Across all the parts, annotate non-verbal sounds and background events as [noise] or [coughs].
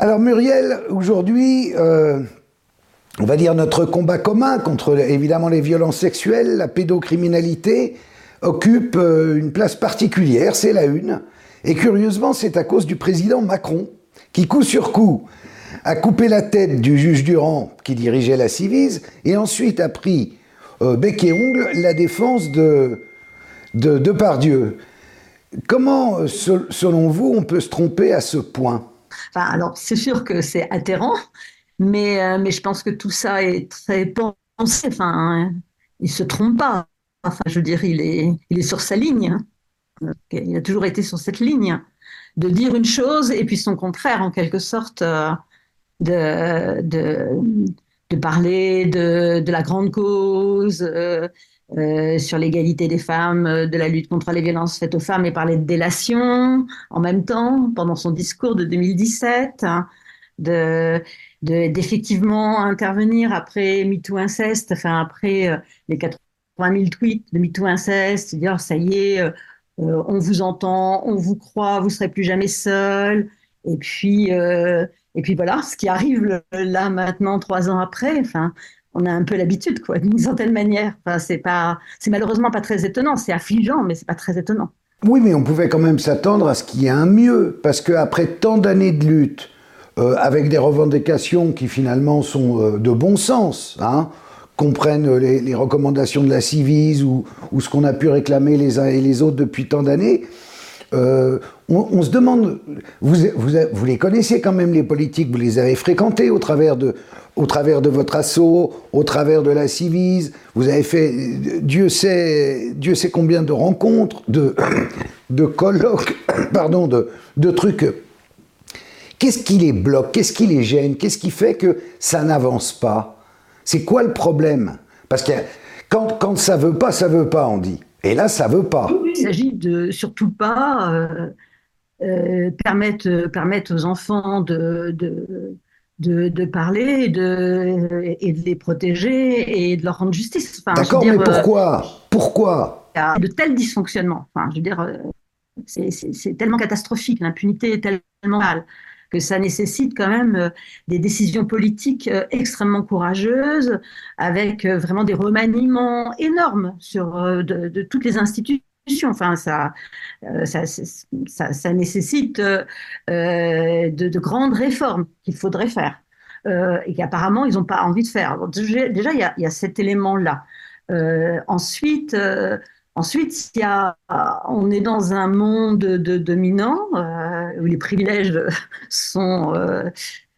Alors Muriel, aujourd'hui, euh, on va dire notre combat commun contre évidemment les violences sexuelles, la pédocriminalité, occupe euh, une place particulière, c'est la une. Et curieusement, c'est à cause du président Macron, qui coup sur coup a coupé la tête du juge Durand qui dirigeait la Civise, et ensuite a pris euh, bec et ongle la défense de, de, de Pardieu. Comment, selon vous, on peut se tromper à ce point? Alors, [laughs] c'est sûr que c'est atterrant, mais, euh, mais je pense que tout ça est très pensé. Enfin, il ne se trompe pas. Enfin, je veux dire, il est, il est sur sa ligne. Il a toujours été sur cette ligne de dire une chose et puis son contraire, en quelque sorte, euh, de, de, parler de, de, la grande cause, euh, euh, sur l'égalité des femmes, euh, de la lutte contre les violences faites aux femmes et parler de délation en même temps, pendant son discours de 2017, hein, de d'effectivement intervenir après MeToo Inceste, enfin après euh, les 80 000 tweets de MeToo Inceste, dire ça y est, on vous entend, on vous croit, vous serez plus jamais seul. Et puis, et puis voilà, ce qui arrive là maintenant, trois ans après, enfin, on a un peu l'habitude, quoi, d'une certaine manière. Enfin, c'est pas, c'est malheureusement pas très étonnant. C'est affligeant, mais c'est pas très étonnant. Oui, mais on pouvait quand même s'attendre à ce qu'il y ait un mieux, parce qu'après tant d'années de lutte, euh, avec des revendications qui finalement sont euh, de bon sens, hein, comprennent les, recommandations de la Civise ou, ou ce qu'on a pu réclamer les uns et les autres depuis tant d'années, euh, on, se demande, vous, les connaissez quand même les politiques, vous les avez fréquentés au travers de, au travers de votre assaut, au travers de la Civise, vous avez fait, Dieu sait, Dieu sait combien de rencontres, de, [coughs] de colloques, [coughs] pardon, de, de trucs. Qu'est-ce qui les bloque? Qu'est-ce qui les gêne? Qu'est-ce qui fait que ça n'avance pas? C'est quoi le problème? Parce que quand, quand ça veut pas, ça veut pas, on dit. Et là, ça veut pas. Il s'agit de surtout pas euh, euh, permettre, permettre aux enfants de, de, de, parler et de, et de les protéger et de leur rendre justice. D'accord, mais euh, pourquoi? Pourquoi? Il y a de tels dysfonctionnements. Enfin, je veux dire, c'est tellement catastrophique, l'impunité est tellement mal que ça nécessite quand même euh, des décisions politiques euh, extrêmement courageuses, avec euh, vraiment des remaniements énormes sur de, toutes les institutions. Enfin, ça, ça, nécessite de, grandes réformes qu'il faudrait faire et qu'apparemment ils n'ont pas envie de faire. déjà, il y a, cet élément-là. ensuite, Ensuite, il y a, on est dans un monde de dominants euh, où les privilèges [laughs] sont, euh,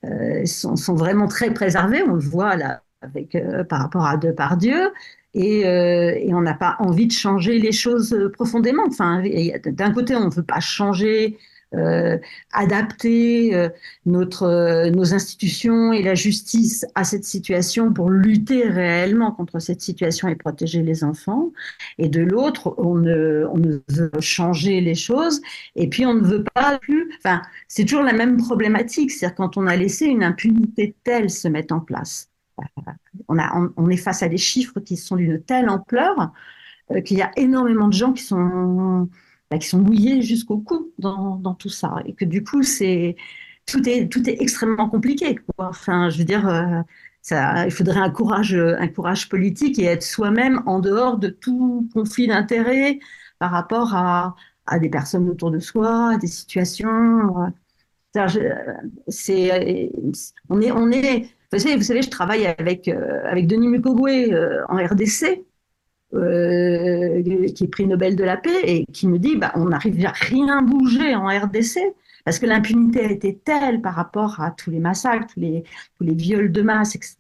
euh, sont, sont, vraiment très préservés. On le voit là avec, par rapport à Depardieu. Et, et on n'a pas envie de changer les choses profondément. Enfin, d'un côté, on ne veut pas changer euh, adapter euh, notre, euh, nos institutions et la justice à cette situation pour lutter réellement contre cette situation et protéger les enfants. Et de l'autre, on on ne veut changer les choses et puis on ne veut pas plus. Enfin, c'est toujours la même problématique, c'est-à-dire quand on a laissé une impunité telle se mettre en place. On, a, on est face à des chiffres qui sont d'une telle ampleur qu'il y a énormément de gens qui sont bah, qui sont mouillés jusqu'au cou dans, tout ça. Et que du coup, c'est tout est, tout est extrêmement compliqué. Quoi. Enfin, je veux dire, euh, ça, il faudrait un courage, un courage politique et être soi-même en dehors de tout conflit d'intérêts par rapport à, à, des personnes autour de soi, à des situations. C'est, on est, on est. Vous savez, vous savez, je travaille avec euh, avec Denis Mukwege euh, en RDC. Euh, qui est prix Nobel de la paix et qui me dit bah, on n'arrive à rien bouger en RDC parce que l'impunité a été telle par rapport à tous les massacres, tous les, viols de masse, etc.,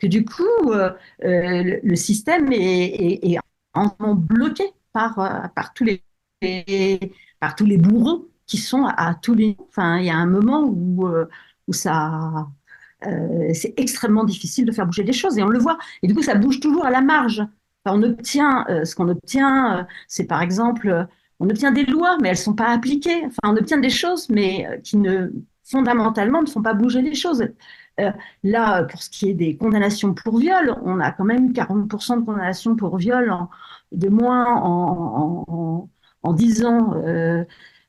que du coup, euh, euh, le, système est, est, entièrement bloqué par, par, tous les, par tous les bourreaux qui sont à, tous les... Enfin, il y a un moment où, où ça... c'est extrêmement difficile de faire bouger les choses et on le voit. Et du coup, ça bouge toujours à la marge on obtient, euh, ce qu'on obtient, euh, c'est par exemple, euh, on obtient des lois, mais elles ne sont pas appliquées. Enfin, on obtient des choses, mais qui ne, fondamentalement, ne font pas bouger les choses. là, pour ce qui est des condamnations pour viol, on a quand même 40% de condamnations pour viol de moins en, en, 10 ans.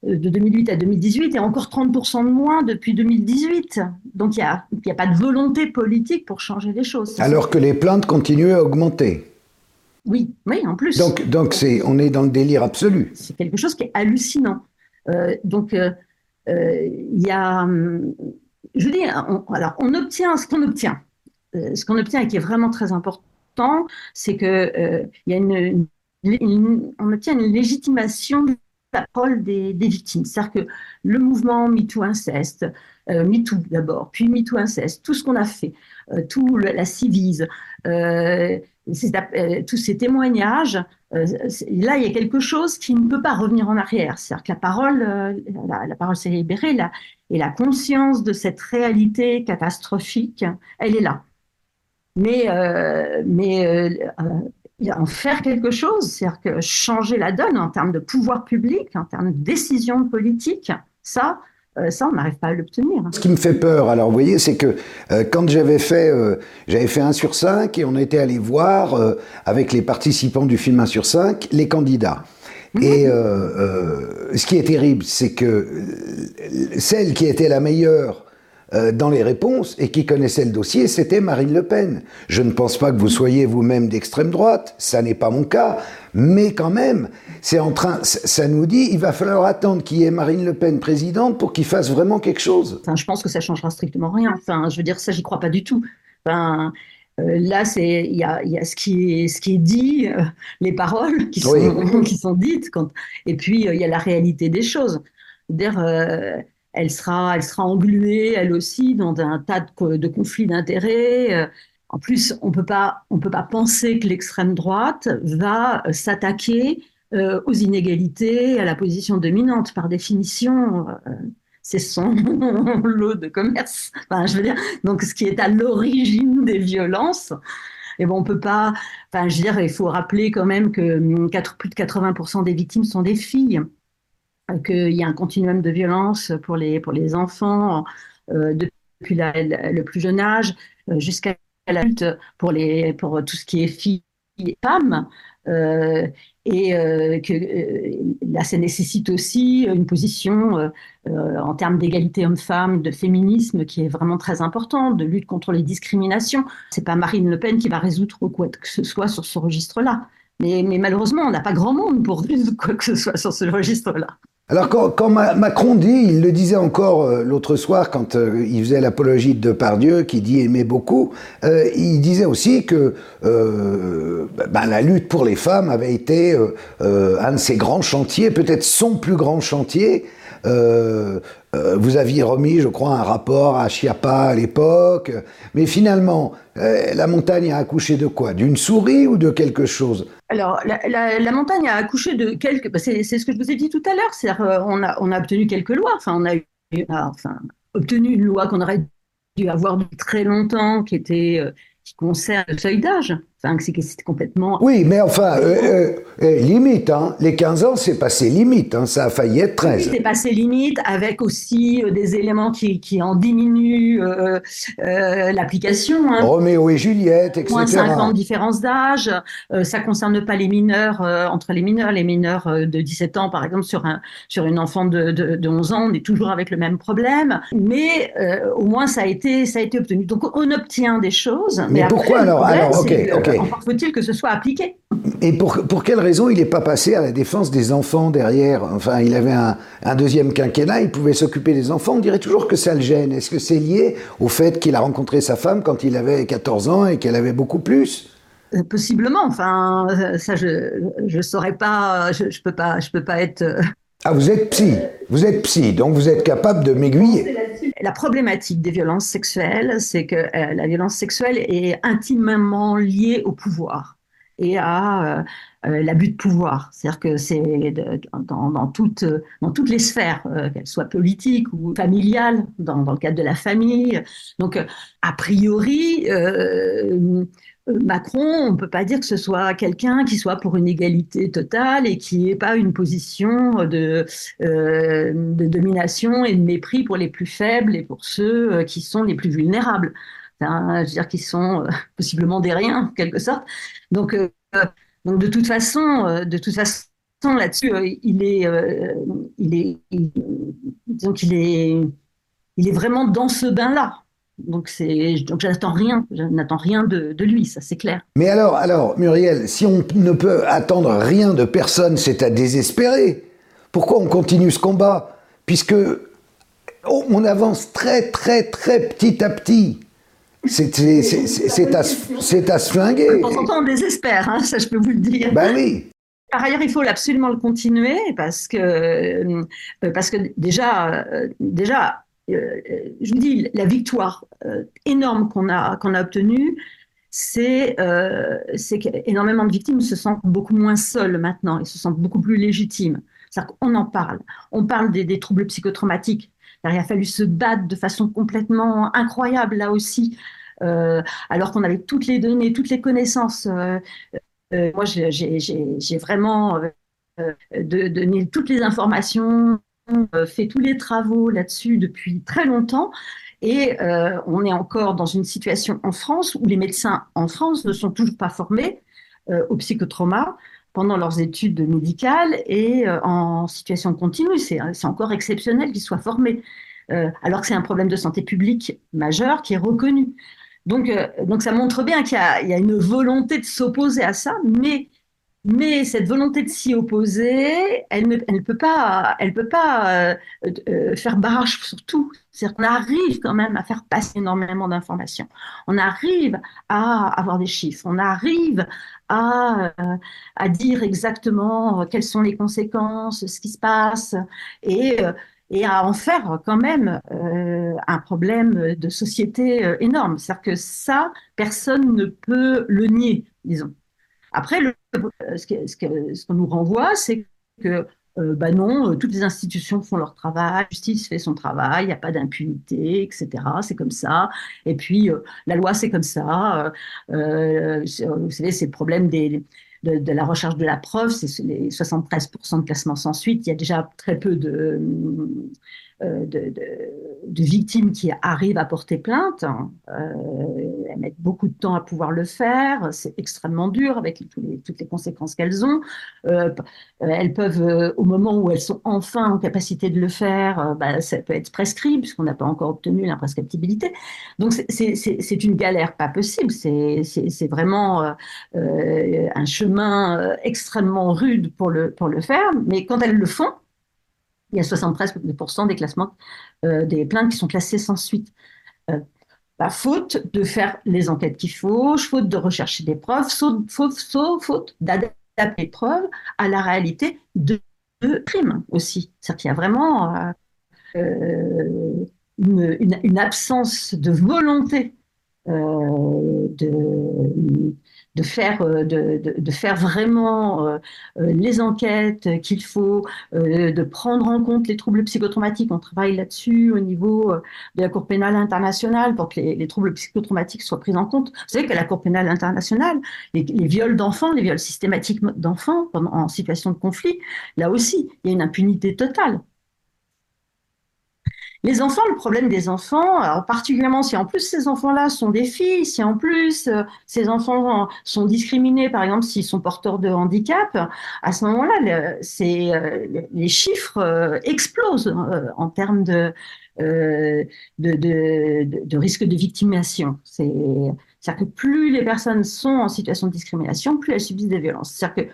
de 2008 à 2018 et encore 30% de moins depuis 2018. Donc il n'y a, a pas de volonté politique pour changer les choses. Alors que les plaintes continuent à augmenter. Oui, oui, en plus. Donc, donc c'est, on est dans le délire absolu. C'est quelque chose qui est hallucinant. Euh, donc, euh, euh, il y a, hum, je dis, on, alors, on obtient ce qu'on obtient. ce qu'on obtient et qui est vraiment très important, c'est que il y a une, on obtient une légitimation de la parole des, des victimes. C'est-à-dire que le mouvement MeToo Inceste, MeToo d'abord, puis MeToo Inceste, tout ce qu'on a fait, tout la civise, euh, tous ces témoignages, euh, là, il y a quelque chose qui ne peut pas revenir en arrière. C'est-à-dire que la parole, euh, la, parole s'est libérée là, et la conscience de cette réalité catastrophique, elle est là. Mais, mais en faire quelque chose, c'est-à-dire que changer la donne en termes de pouvoir public, en termes de décision politique, ça, euh, ça, on n'arrive pas à l'obtenir. Ce qui me fait peur, alors vous voyez, c'est que euh, quand j'avais fait, euh, j'avais fait 1 sur 5 et on était allé voir avec les participants du film 1 sur 5 les candidats. Mhm. Et ce qui est terrible, c'est que celle qui était la meilleure euh, dans les réponses et qui connaissait le dossier, c'était Marine Le Pen. Je ne pense pas que vous soyez vous-même d'extrême droite, ça n'est pas mon cas, mais quand même, c'est en train, ça nous dit, il va falloir attendre qu'il y ait Marine Le Pen présidente pour qu'il fasse vraiment quelque chose. Enfin, je pense que ça changera strictement rien. Enfin, je veux dire, ça, j'y crois pas du tout. Enfin, euh, là, c'est il y a, y a, ce qui est ce qui est dit, euh, les paroles qui sont [laughs] qui sont dites, quand, et puis il y a la réalité des choses. Dire, elle sera, elle sera engluée, elle aussi, dans un tas de, conflits d'intérêts. Euh, en plus, on peut pas, on peut pas penser que l'extrême droite va euh, s'attaquer euh, aux inégalités, à la position dominante. Par définition, c'est son [laughs] lot de commerce. Enfin, je veux dire, donc ce qui est à l'origine des violences. Et bon, on peut pas. Enfin, je veux dire, il faut rappeler quand même que hum, plus de 80% des victimes sont des filles qu'il y a un continuum de violence pour les, pour les enfants euh, depuis le plus jeune âge euh, jusqu'à l'adulte pour, pour tout ce qui est filles et femmes. Euh, et que là, ça nécessite aussi une position en termes d'égalité homme-femme, de féminisme qui est vraiment très importante, de lutte contre les discriminations. C'est pas Marine Le Pen qui va résoudre quoi que ce soit sur ce registre-là. Mais, mais, malheureusement, on n'a pas grand monde pour résoudre quoi que ce soit sur ce registre-là. Alors quand, Macron dit, il le disait encore euh, l'autre soir quand euh, il faisait l'apologie de Depardieu, qui dit aimer beaucoup, euh, il disait aussi que ben, la lutte pour les femmes avait été un de ses grands chantiers, peut-être son plus grand chantier, euh, euh, vous aviez remis, je crois, un rapport à Chiapa à l'époque, mais finalement, euh, la montagne a accouché de quoi? D'une souris ou de quelque chose? Alors, la, montagne a accouché de quelque... Bah, c'est ce que je vous ai dit tout à l'heure, c'est-à-dire on a, obtenu quelques lois, enfin, on a enfin, obtenu une loi qu'on aurait dû avoir depuis très longtemps, qui était qui concerne le seuil d'âge. Enfin, c'est complètement. Oui, mais enfin, euh, euh, euh, limite, hein. les 15 ans, c'est passé limite, hein. ça a failli être 13. c'est passé limite, avec aussi des éléments qui, qui en diminuent l'application. Hein. Roméo et Juliette, etc. Moins 5 ans de différence d'âge. ça ne concerne pas les mineurs, entre les mineurs, les mineurs de 17 ans, par exemple, sur, un, sur une enfant de, de, 11 ans, on est toujours avec le même problème. Mais au moins, ça a, été, ça a été obtenu. Donc, on obtient des choses. Mais, pourquoi alors, alors ok, ok. Encore faut-il que ce soit appliqué. Et pour, pour quelle raison il n'est pas passé à la défense des enfants derrière? Enfin, il avait un, un deuxième quinquennat, il pouvait s'occuper des enfants. On dirait toujours que ça le gêne. Est-ce que c'est lié au fait qu'il a rencontré sa femme quand il avait 14 ans et qu'elle avait beaucoup plus? Euh, Possiblement. Enfin, euh, ça, je ne saurais pas. Je ne peux pas. Je peux pas être. Ah, vous êtes psy. Vous êtes psy, donc vous êtes capable de m'aiguiller. La problématique des violences sexuelles, c'est que euh, la violence sexuelle est intimement liée au pouvoir et à euh, euh, l'abus de pouvoir. C'est-à-dire que c'est dans, dans, dans toutes les sphères, qu'elles soient politiques ou familiales, dans, le cadre de la famille. Donc, a priori, Macron, on ne peut pas dire que ce soit quelqu'un qui soit pour une égalité totale et qui n'ait pas une position de, euh, de, domination et de mépris pour les plus faibles et pour ceux euh, qui sont les plus vulnérables. Je veux dire, qui sont euh, [laughs] possiblement des riens, en quelque sorte. Donc, donc de toute façon, de toute façon là-dessus, il est, il est, donc il est, il est vraiment dans ce bain-là. Donc, c'est, donc je n'attends rien, je n'attends rien de, de lui, ça c'est clair. Mais alors, alors, Muriel, si on ne peut attendre rien de personne, c'est à désespérer. Pourquoi on continue ce combat? Puisque on avance très, très, très petit à petit. C'est à, à, se flinguer. De temps en temps, on désespère, hein, ça je peux vous le dire. Ben oui. Par ailleurs, il faut absolument le continuer parce que, euh, parce que déjà, euh, déjà je vous dis, la victoire euh, énorme qu'on a, qu'on a obtenue, c'est euh, qu'énormément de victimes se sentent beaucoup moins seules maintenant et se sentent beaucoup plus légitimes. C'est-à-dire qu'on en parle. On parle des, troubles psychotraumatiques. il a fallu se battre de façon complètement incroyable là aussi, alors qu'on avait toutes les données, toutes les connaissances. moi, j'ai vraiment donné toutes les informations euh, fait tous les travaux là-dessus depuis très longtemps. Et euh, on est encore dans une situation en France où les médecins en France ne sont toujours pas formés euh, au psychotrauma pendant leurs études médicales et en situation continue. C'est encore exceptionnel qu'ils soient formés, alors que c'est un problème de santé publique majeur qui est reconnu. Donc, donc ça montre bien qu'il y, a une volonté de s'opposer à ça, mais mais cette volonté de s'y opposer, elle ne peut pas, elle peut pas euh, euh, faire barrage sur tout. C'est-à-dire qu'on arrive quand même à faire passer énormément d'informations. On arrive à avoir des chiffres. On arrive à, euh, dire exactement quelles sont les conséquences, ce qui se passe, et à en faire quand même un problème de société énorme. C'est-à-dire que ça, personne ne peut le nier, disons. Après, le, ce qu'on nous renvoie, c'est que euh, bah non, euh, toutes les institutions font leur travail, la justice fait son travail, il n'y a pas d'impunité, etc. C'est comme ça. Et puis, euh, la loi, c'est comme ça. vous savez, c'est le problème de, la recherche de la preuve, c'est les 73% de classements sans suite. Il y a déjà très peu euh, de, de, victimes qui arrivent à porter plainte. Euh, elles mettent beaucoup de temps à pouvoir le faire. C'est extrêmement dur avec toutes les conséquences qu'elles ont. Euh, elles peuvent, au moment où elles sont enfin en capacité de le faire, bah, ça peut être prescrit puisqu'on n'a pas encore obtenu l'imprescriptibilité. Donc c'est une galère pas possible. C'est vraiment un chemin extrêmement rude pour le, pour le faire. Mais quand elles le font, il y a 73% des classements euh, des plaintes qui sont classées sans suite. Euh, bah, faute de faire les enquêtes qu'il faut, faute de rechercher des preuves, faute, d'adapter les preuves à la réalité de, crimes aussi. C'est-à-dire y a vraiment euh, une, absence de volonté de de faire, euh, de, de, faire vraiment euh, euh, les enquêtes qu'il faut, de prendre en compte les troubles psychotraumatiques. On travaille là-dessus au niveau de la Cour pénale internationale pour que les, troubles psychotraumatiques soient pris en compte. Vous savez que la Cour pénale internationale, les, viols d'enfants, les viols systématiques d'enfants en situation de conflit, là aussi, il y a une impunité totale. Les enfants, le problème des enfants, alors particulièrement si en plus ces enfants-là sont des filles, si en plus euh, ces enfants sont discriminés, par exemple s'ils sont porteurs de handicap, à ce moment-là, c'est, euh, les chiffres euh, explosent en termes de, risque de victimation. C'est, c'est-à-dire que plus les personnes sont en situation de discrimination, plus elles subissent des violences. C'est-à-dire que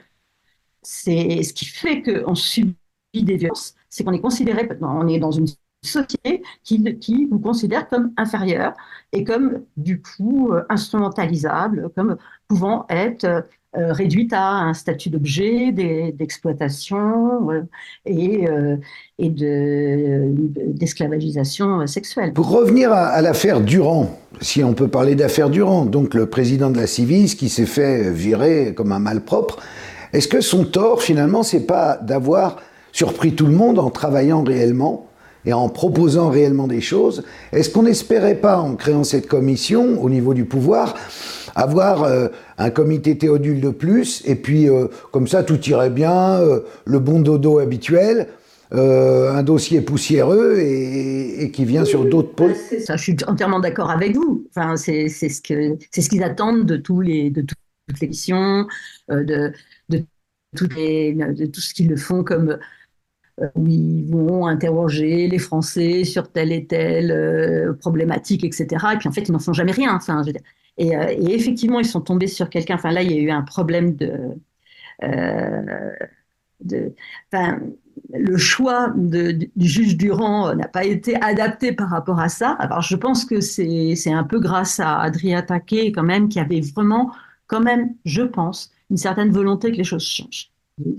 c'est ce qui fait qu'on subit des violences, c'est qu'on est considéré, on est dans une société qui, qui vous considère comme inférieur et comme du coup euh, instrumentalisable, comme pouvant être euh, réduite à un statut d'objet d'exploitation euh, et, et d'esclavagisation sexuelle. Pour revenir à, l'affaire Durand, si on peut parler d'affaire Durand, donc le président de la Civis qui s'est fait virer comme un malpropre, est-ce que son tort finalement c'est pas d'avoir surpris tout le monde en travaillant réellement et en proposant réellement des choses. Est-ce qu'on n'espérait pas, en créant cette commission au niveau du pouvoir, avoir euh, un comité Théodule de plus, et puis euh, comme ça tout irait bien, euh, le bon dodo habituel, un dossier poussiéreux et, qui vient sur d'autres pôles. Ça, je suis entièrement d'accord avec vous. Enfin, c'est ce que c'est ce qu'ils attendent de tous les de toutes les missions, de, de de tout ce qu'ils le font comme où ils vont interroger les Français sur telle et telle euh, problématique, etc. Et puis en fait, ils n'en font jamais rien. Euh, et, effectivement, ils sont tombés sur quelqu'un. Enfin, là, il y a eu un problème de. enfin, le choix du juge Durand n'a pas été adapté par rapport à ça. Alors, je pense que c'est un peu grâce à Adrien Taquet, quand même, qui avait vraiment, quand même, je pense, une certaine volonté que les choses changent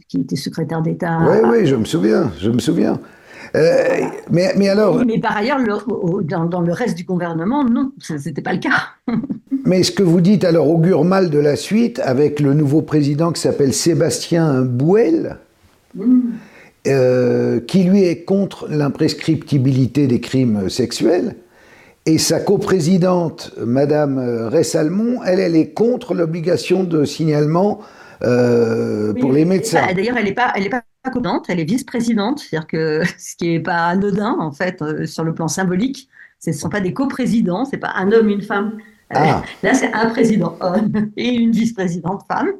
qui était secrétaire d'État. Oui, oui, je me souviens, je me souviens. Euh, mais, mais, alors. Mais par ailleurs, dans, dans, le reste du gouvernement, non, ce n'était pas le cas. [laughs] mais ce que vous dites alors augure mal de la suite avec le nouveau président qui s'appelle Sébastien Bouel, mm. euh, qui lui est contre l'imprescriptibilité des crimes sexuels. Et sa coprésidente, Madame Ressalmon, elle, elle est contre l'obligation de signalement euh, pour les médecins. D'ailleurs, elle n'est pas, elle est pas elle est vice-présidente, c'est-à-dire que [laughs] ce qui n'est pas anodin en fait euh, sur le plan symbolique. Ce ne sont pas des coprésidents, c'est pas un homme, une femme. Ah. [laughs] Là, c'est un président homme [laughs] et une vice-présidente femme.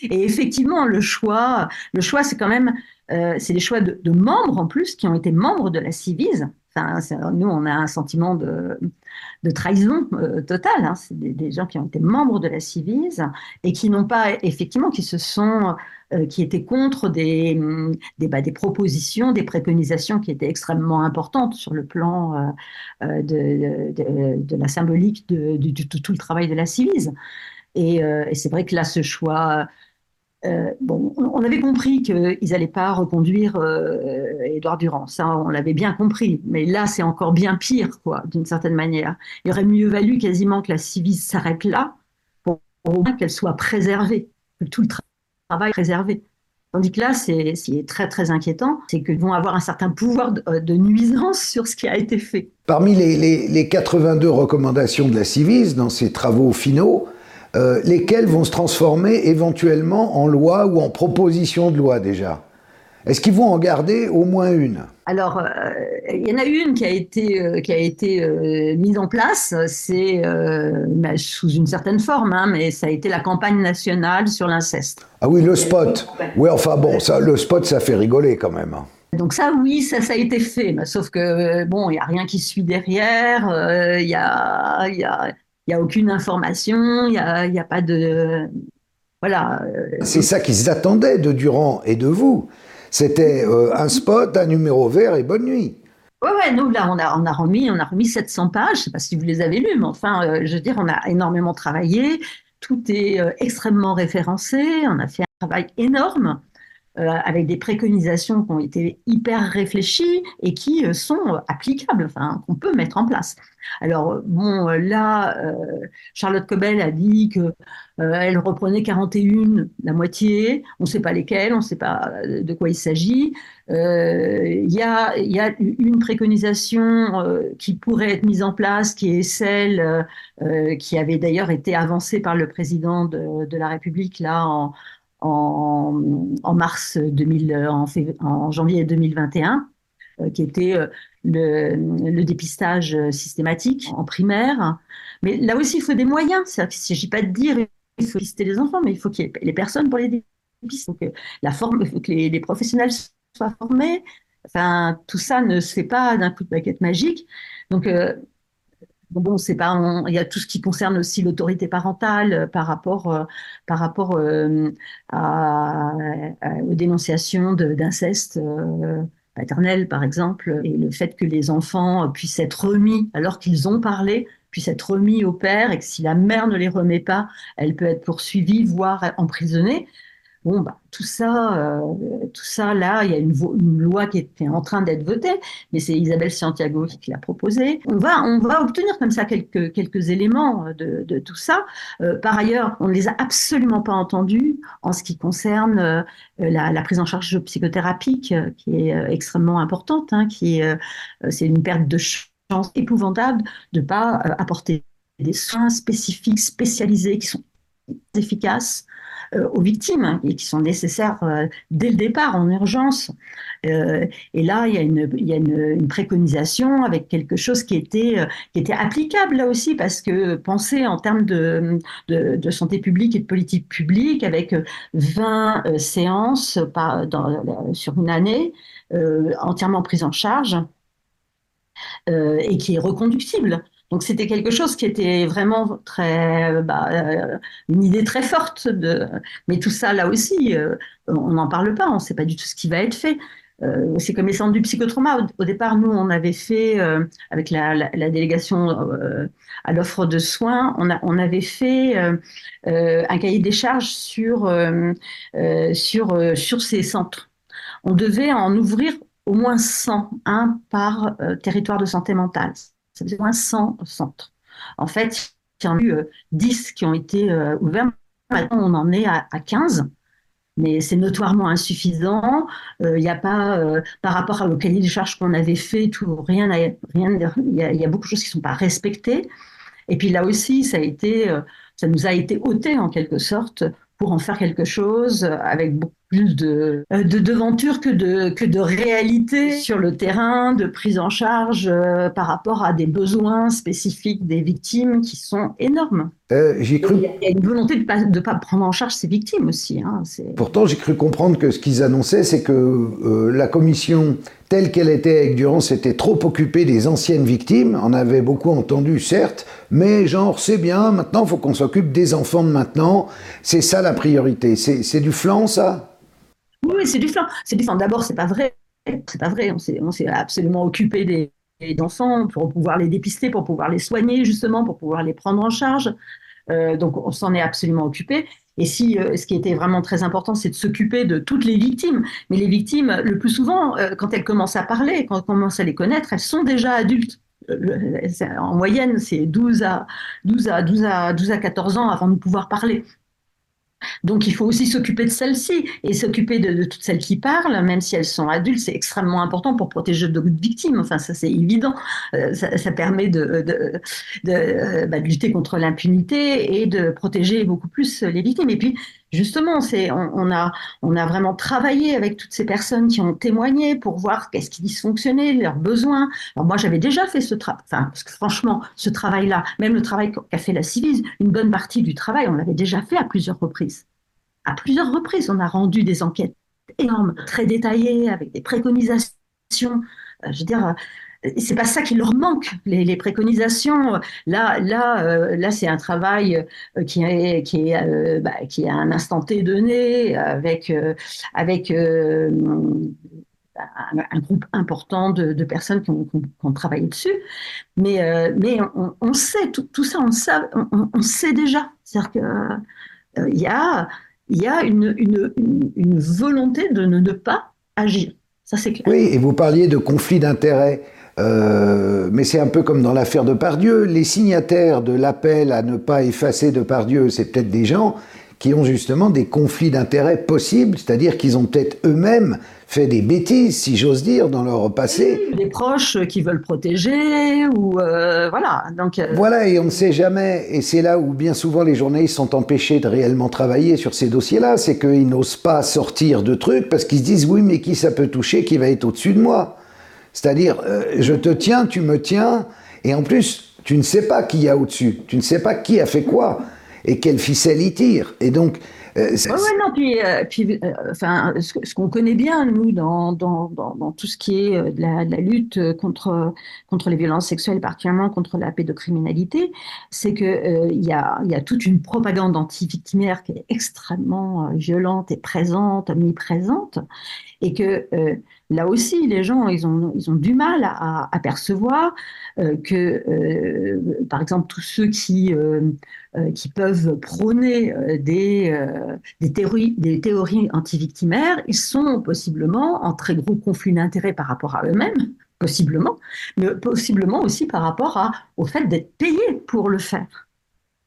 Et effectivement, le choix, le choix, c'est quand même, euh, c'est des choix de, de, membres en plus qui ont été membres de la Civise nous, on a un sentiment de, trahison euh, totale. Hein. C'est des, gens qui ont été membres de la Civise et qui n'ont pas, effectivement, qui se sont, euh, qui étaient contre des, bah, des, propositions, des préconisations qui étaient extrêmement importantes sur le plan euh, de, la symbolique de, tout le travail de la Civise. Et c'est vrai que là, ce choix euh, on avait compris qu'ils n'allaient pas reconduire euh, Édouard Durand, ça on l'avait bien compris, mais là c'est encore bien pire, quoi, d'une certaine manière. Il aurait mieux valu quasiment que la Civis s'arrête là, pour, qu'elle soit préservée, que tout le travail préservé. Tandis que là, c'est, ce qui est très très inquiétant, c'est qu'ils vont avoir un certain pouvoir de, de, nuisance sur ce qui a été fait. Parmi les, les, les 82 recommandations de la Civis dans ses travaux finaux, euh, lesquels vont se transformer éventuellement en loi ou en proposition de loi déjà. Est-ce qu'ils vont en garder au moins une? Alors, euh, il y en a une qui a été, euh, qui a été mise en place, c'est bah, sous une certaine forme, hein, mais ça a été la campagne nationale sur l'inceste. Ah oui, le spot. Oui, enfin bon, ça, le spot, ça fait rigoler quand même. Hein. Donc ça, oui, ça, ça a été fait, sauf que bon, il n'y a rien qui suit derrière. Il y a, y a n'y a aucune information, il n'y a, a, pas de... Voilà. Euh, C'est ça qu'ils attendaient de Durand et de vous. C'était euh, un spot, un numéro vert et bonne nuit. Oui, ouais, nous, là, on a, on, a remis, on a remis 700 pages. Je ne sais pas si vous les avez lues, mais enfin, euh, je veux dire, on a énormément travaillé. Tout est extrêmement référencé. On a fait un travail énorme. Euh, avec des préconisations qui ont été hyper réfléchies et qui euh, sont applicables, enfin, qu'on peut mettre en place. Alors, bon, là, euh, Charlotte Cobel a dit que elle reprenait 41, la moitié, on ne sait pas lesquelles, on ne sait pas de quoi il s'agit. Il y, a, une préconisation qui pourrait être mise en place, qui est celle qui avait d'ailleurs été avancée par le président de, de la République là en, en, mars 2000, en, janvier 2021, euh, qui était euh, le, dépistage systématique en primaire. Mais là aussi, il faut des moyens. Il ne s'agit pas de dire il faut pister les enfants, mais il faut qu'il y ait les personnes pour les dépister. Que, la forme, que les, professionnels soient formés. Enfin, tout ça ne se fait pas d'un coup de baguette magique. Donc, euh, Bon, c'est pas, il y a tout ce qui concerne aussi l'autorité parentale euh, par rapport, euh, par rapport euh, aux dénonciations d'inceste paternel, par exemple, et le fait que les enfants puissent être remis alors qu'ils ont parlé, puissent être remis au père, et que si la mère ne les remet pas, elle peut être poursuivie, voire emprisonnée. Bon, bah, tout ça, euh, tout ça, là, il y a une, loi qui est en train d'être votée, mais c'est Isabelle Santiago qui, l'a proposée. On va, on va obtenir comme ça quelques, éléments de, tout ça. Euh, par ailleurs, on ne les a absolument pas entendus en ce qui concerne euh, la, prise en charge psychothérapique, qui est extrêmement importante, hein, qui c'est une perte de chance épouvantable de ne pas apporter des soins spécifiques, spécialisés, qui sont efficaces aux victimes et qui sont nécessaires dès le départ en urgence. et là, il y a, une, préconisation avec quelque chose qui était, applicable là aussi, parce que penser en termes de, santé publique et de politique publique avec 20 séances sur une année, entièrement prises en charge, et qui est reconductible. Donc c'était quelque chose qui était vraiment très, bah, euh, une idée très forte. Mais tout ça, là aussi, euh, on n'en parle pas, on ne sait pas du tout ce qui va être fait. Euh, c'est comme les centres du psychotrauma. Au, départ, nous, on avait fait, avec la, délégation à l'offre de soins, on, avait fait un cahier des charges sur, ces centres. On devait en ouvrir au moins 100, un par territoire de santé mentale ça faisait moins 100 centres. En fait, il y en a eu 10 euh, qui ont été euh, ouverts. Maintenant, on en est à, 15 mais c'est notoirement insuffisant. Euh, il n'y a pas, par rapport au cahier des charges qu'on avait fait, tout, rien, rien, il y, a beaucoup de choses qui ne sont pas respectées. Et puis là aussi, ça a été, ça nous a été ôté en quelque sorte pour en faire quelque chose avec beaucoup plus de, euh, de devanture que de, que de réalité sur le terrain, de prise en charge euh, par rapport à des besoins spécifiques des victimes qui sont énormes. Euh, j'ai cru... Il y a une volonté de ne pas, de pas prendre en charge ces victimes aussi. Hein, Pourtant, j'ai cru comprendre que ce qu'ils annonçaient, c'est que la commission telle qu'elle était avec Durand s'était trop occupée des anciennes victimes. On avait beaucoup entendu, certes, mais genre, c'est bien, maintenant, il faut qu'on s'occupe des enfants de maintenant. C'est ça la priorité. C'est du flanc, ça? C'est du flanc. D'abord, c'est pas vrai. C'est pas vrai. On s'est absolument occupé des, enfants pour pouvoir les dépister, pour pouvoir les soigner, justement, pour pouvoir les prendre en charge. Euh, donc, on s'en est absolument occupé. Et si, euh, ce qui était vraiment très important, c'est de s'occuper de toutes les victimes. Mais les victimes, le plus souvent, euh, quand elles commencent à parler, quand on commence à les connaître, elles sont déjà adultes. en moyenne, c'est 12 à, 12, à, 12, à, 12 à 14 ans avant de pouvoir parler. Donc il faut aussi s'occuper de celles-ci et s'occuper de, toutes celles qui parlent, même si elles sont adultes, c'est extrêmement important pour protéger d'autres victimes. Enfin, ça c'est évident. Euh, ça, permet de, de, bah, de, lutter contre l'impunité et de protéger beaucoup plus les victimes. Et puis justement, c'est on, a vraiment travaillé avec toutes ces personnes qui ont témoigné pour voir qu'est-ce qui dysfonctionnait, leurs besoins. Alors moi j'avais déjà fait ce travail, parce que franchement ce travail-là, même le travail qu'a fait la Civise, une bonne partie du travail on l'avait déjà fait à plusieurs reprises. À plusieurs reprises, on a rendu des enquêtes énormes, très détaillées, avec des préconisations. Euh, je veux dire, c'est pas ça qui leur manque, les, préconisations. Là, là, euh, là, c'est un travail euh, qui est qui est euh, bah, un instant T donné avec avec un, groupe important de, personnes qui ont, travaillé dessus. Mais mais on, sait tout, ça, on, sait, on, sait déjà. C'est-à-dire que il y a y a une, une, une, volonté de ne, pas agir. Ça, c'est clair. Oui, et vous parliez de conflit d'intérêts. Euh, mais c'est un peu comme dans l'affaire de Pardieu. Les signataires de l'appel à ne pas effacer de Pardieu, c'est peut-être des gens qui ont justement des conflits d'intérêts possibles, c'est-à-dire qu'ils ont peut-être eux-mêmes fait des bêtises, si j'ose dire, dans leur passé. Des proches qui veulent protéger, ou euh, voilà. Donc, euh, Voilà, et on ne sait jamais, et c'est là où bien souvent les journalistes sont empêchés de réellement travailler sur ces dossiers-là, c'est qu'ils n'osent pas sortir de trucs parce qu'ils se disent oui, mais qui ça peut toucher, qui va être au-dessus de moi? C'est-à-dire, euh, je te tiens, tu me tiens, et en plus, tu ne sais pas qui y a au-dessus, tu ne sais pas qui a fait quoi, et quelle ficelle il tire. Et donc, euh, non, puis, euh, ce, qu'on connaît bien, nous, dans, tout ce qui est de la, lutte contre, les violences sexuelles, particulièrement contre la pédocriminalité, c'est qu'il il y, a, y a toute une propagande anti-victimaire qui est extrêmement violente et présente, omniprésente, et que là aussi, les gens, ils ont, ils ont du mal à, percevoir euh, que, euh, par exemple, tous ceux qui, euh, qui peuvent prôner des, des, théories, des théories anti-victimaires, ils sont possiblement en très gros conflit d'intérêts par rapport à eux-mêmes, possiblement, mais possiblement aussi par rapport au fait d'être payés pour le faire.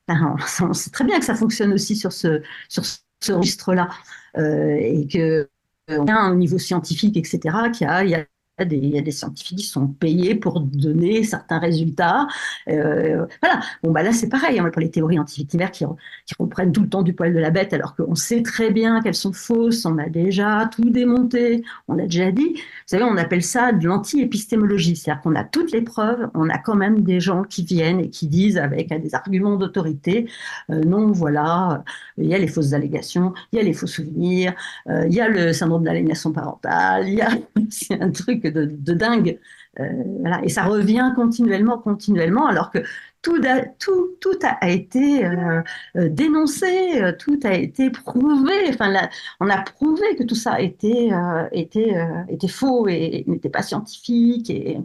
on sait très bien que ça fonctionne aussi sur ce, sur ce registre-là, et que au niveau scientifique, etc., qu'il y a, il y a des scientifiques qui sont payés pour donner certains résultats. Euh, voilà. Bon, bah là, c'est pareil hein, pour les théories antivictimaires qui, qui reprennent tout le temps du poil de la bête, alors qu'on sait très bien qu'elles sont fausses. On a déjà tout démonté. On a déjà dit. Vous savez, on appelle ça de l'anti-épistémologie. C'est-à-dire qu'on a toutes les preuves. On a quand même des gens qui viennent et qui disent avec des arguments d'autorité, euh, non, voilà, il y a les fausses allégations, il y a les faux souvenirs, euh, il y a le syndrome d'aliénation parentale, il y a [laughs] c'est un truc de, dingue. Euh, Et ça revient continuellement, continuellement, alors que tout a, tout, a été euh, euh, dénoncé, tout a été prouvé. Enfin, on a prouvé que tout ça était, était, faux et, n'était pas scientifique. Et,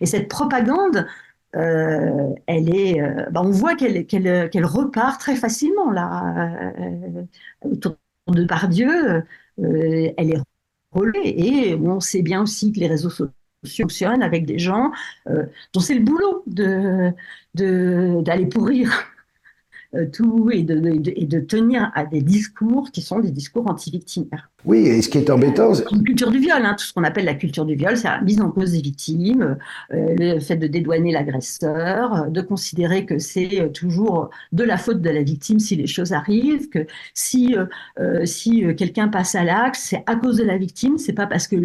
et cette propagande, elle est, ben, on voit qu'elle repart très facilement là autour de Pardieu. elle est et on sait bien aussi que les réseaux sociaux fonctionnent avec des gens euh, dont c'est le boulot d'aller pourrir tout et de, et de, tenir à des discours qui sont des discours anti-victimaires. Oui, et ce qui est embêtant. Une culture du viol, hein, tout ce qu'on appelle la culture du viol, c'est la mise en cause des victimes, euh, le fait de dédouaner l'agresseur, de considérer que c'est toujours de la faute de la victime si les choses arrivent, que si, si quelqu'un passe à l'acte, c'est à cause de la victime, c'est pas parce que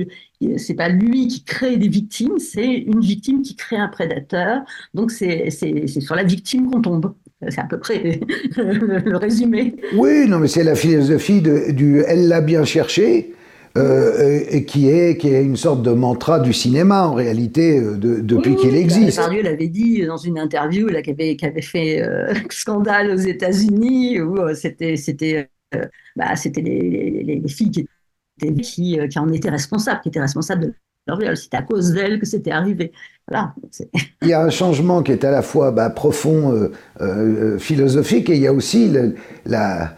c'est pas lui qui crée des victimes, c'est une victime qui crée un prédateur. Donc c'est sur la victime qu'on tombe. C'est à peu près [laughs] le, résumé. Oui, non, mais c'est la philosophie de, du elle l'a bien cherché. Euh, qui est, qui est une sorte de mantra du cinéma en réalité euh, de, depuis qu'il existe. Pardieu l'avait dit dans une interview là, qui, avait, qui avait fait euh, [laughs] scandale aux États-Unis où c'était c'était bah, c'était les, les, filles qui, étaient, qui, qui en étaient responsables, qui étaient responsables de c'était à cause d'elle que c'était arrivé. [laughs] il y a un changement qui est à la fois bah, profond, euh, euh, philosophique, et il y a aussi la,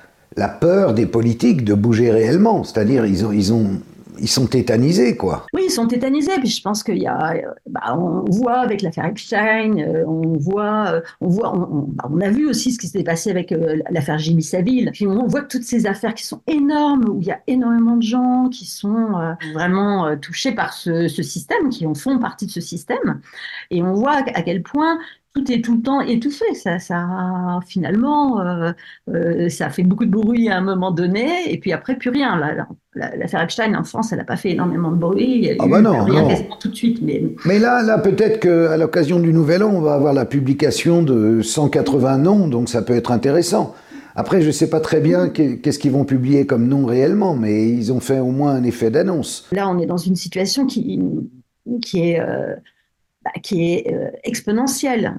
peur des politiques de bouger réellement. C'est-à-dire, ils ont ils sont tétanisés, quoi. Oui, ils sont tétanisés. Puis je pense qu'il y a, bah, on voit avec l'affaire Epstein, euh, on voit, euh, on voit, bah, on, a vu aussi ce qui s'est passé avec euh, l'affaire Jimmy Savile. Puis on voit toutes ces affaires qui sont énormes, où il y a énormément de gens qui sont vraiment touchés par ce, ce, système, qui en font partie de ce système. Et on voit à quel point tout est tout le temps étouffé. Ça, ça finalement, euh, euh, ça fait beaucoup de bruit à un moment donné, et puis après plus rien. L'affaire Epstein en France, elle n'a pas fait énormément de bruit. ah bah non, rien non. tout de suite. Mais, mais là, là peut-être qu'à l'occasion du Nouvel An, on va avoir la publication de 180 noms, donc ça peut être intéressant. Après, je ne sais pas très bien qu'est-ce qu'ils vont publier comme nom réellement, mais ils ont fait au moins un effet d'annonce. Là, on est dans une situation qui, qui est euh, bah, qui est euh, exponentielle,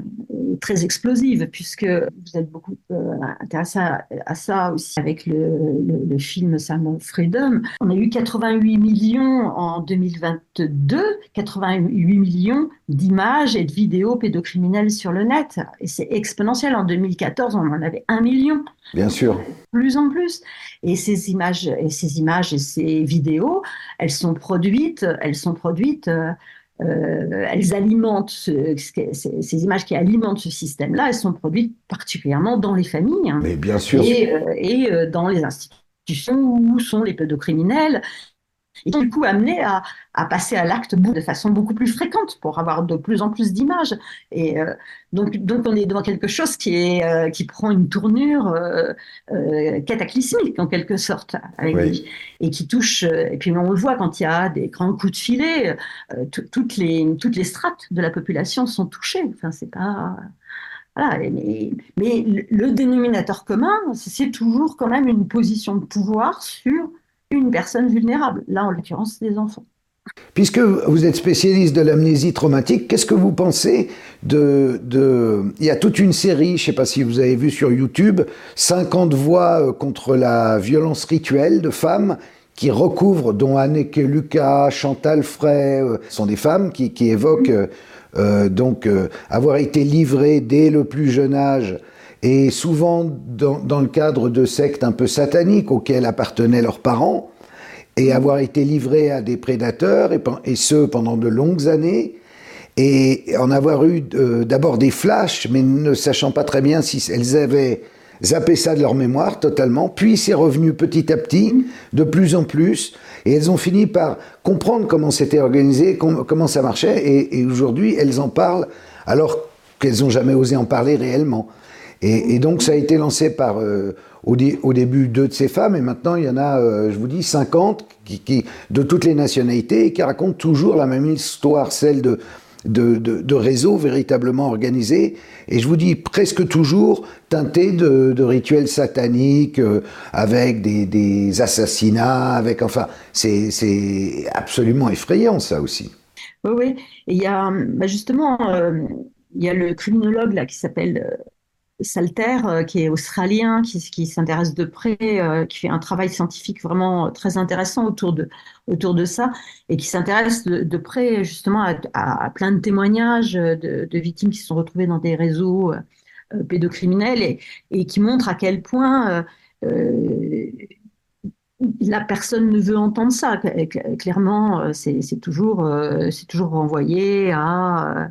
très explosive, puisque vous êtes beaucoup euh, intéressé à, ça aussi avec le, le, film Salmon Freedom. On a eu 88 millions en 2022, 88 millions d'images et de vidéos pédocriminelles sur le net. Et c'est exponentiel. En 2014, on en avait un million. Bien sûr. Plus en plus. Et ces images et ces images et ces vidéos, elles sont produites, elles sont produites. Euh, euh, elles alimentent ces, images qui alimentent ce système-là, elles sont produites particulièrement dans les familles. Hein. Mais bien sûr. Et, euh, euh, dans les institutions où sont les pédocriminels et du coup amené à, à passer à l'acte de façon beaucoup plus fréquente pour avoir de plus en plus d'images. Et euh, donc, donc on est devant quelque chose qui, est, euh, qui prend une tournure euh, cataclysmique en quelque sorte, avec et qui touche. Et puis on le voit quand il y a des grands coups de filet, toutes les toutes les strates de la population sont touchées. Enfin, c'est pas voilà, mais, mais le dénominateur commun, c'est toujours quand même une position de pouvoir sur une personne vulnérable, là en l'occurrence des enfants. Puisque vous êtes spécialiste de l'amnésie traumatique, qu'est-ce que vous pensez de, de, Il y a toute une série, je ne sais pas si vous avez vu sur YouTube, 50 voix euh, contre la violence rituelle de femmes qui recouvrent, dont Anneke Lucas, Chantal Frey, euh, sont des femmes qui, qui évoquent euh, donc avoir été livrées dès le plus jeune âge et souvent dans, le cadre de sectes un peu sataniques auxquelles appartenaient leurs parents, et avoir été livrés à des prédateurs, et, ce pendant de longues années, et en avoir eu euh, d'abord des flashs, mais ne sachant pas très bien si elles avaient zappé ça de leur mémoire totalement, puis c'est revenu petit à petit, de plus en plus, et elles ont fini par comprendre comment c'était organisé, comment ça marchait, et, aujourd'hui elles en parlent alors qu'elles n'ont jamais osé en parler réellement. Et, donc ça a été lancé par, euh, au, début, deux de ces femmes, et maintenant il y en a, euh, je vous dis, 50 qui, de toutes les nationalités, et qui racontent toujours la même histoire, celle de de, réseaux véritablement organisés, et je vous dis presque toujours teintés de, rituels sataniques, euh, avec des, assassinats, avec enfin, c'est absolument effrayant ça aussi. Oui, oui. Il y a bah, justement, il y a le criminologue là qui s'appelle Salter, euh, qui est australien, qui, s'intéresse de près, euh, qui fait un travail scientifique vraiment très intéressant autour de, autour de ça, et qui s'intéresse de, près justement à, plein de témoignages de, victimes qui se sont retrouvées dans des réseaux euh, pédocriminels et, qui montrent à quel point la personne ne veut entendre ça. Clairement, c'est toujours, c'est toujours renvoyé à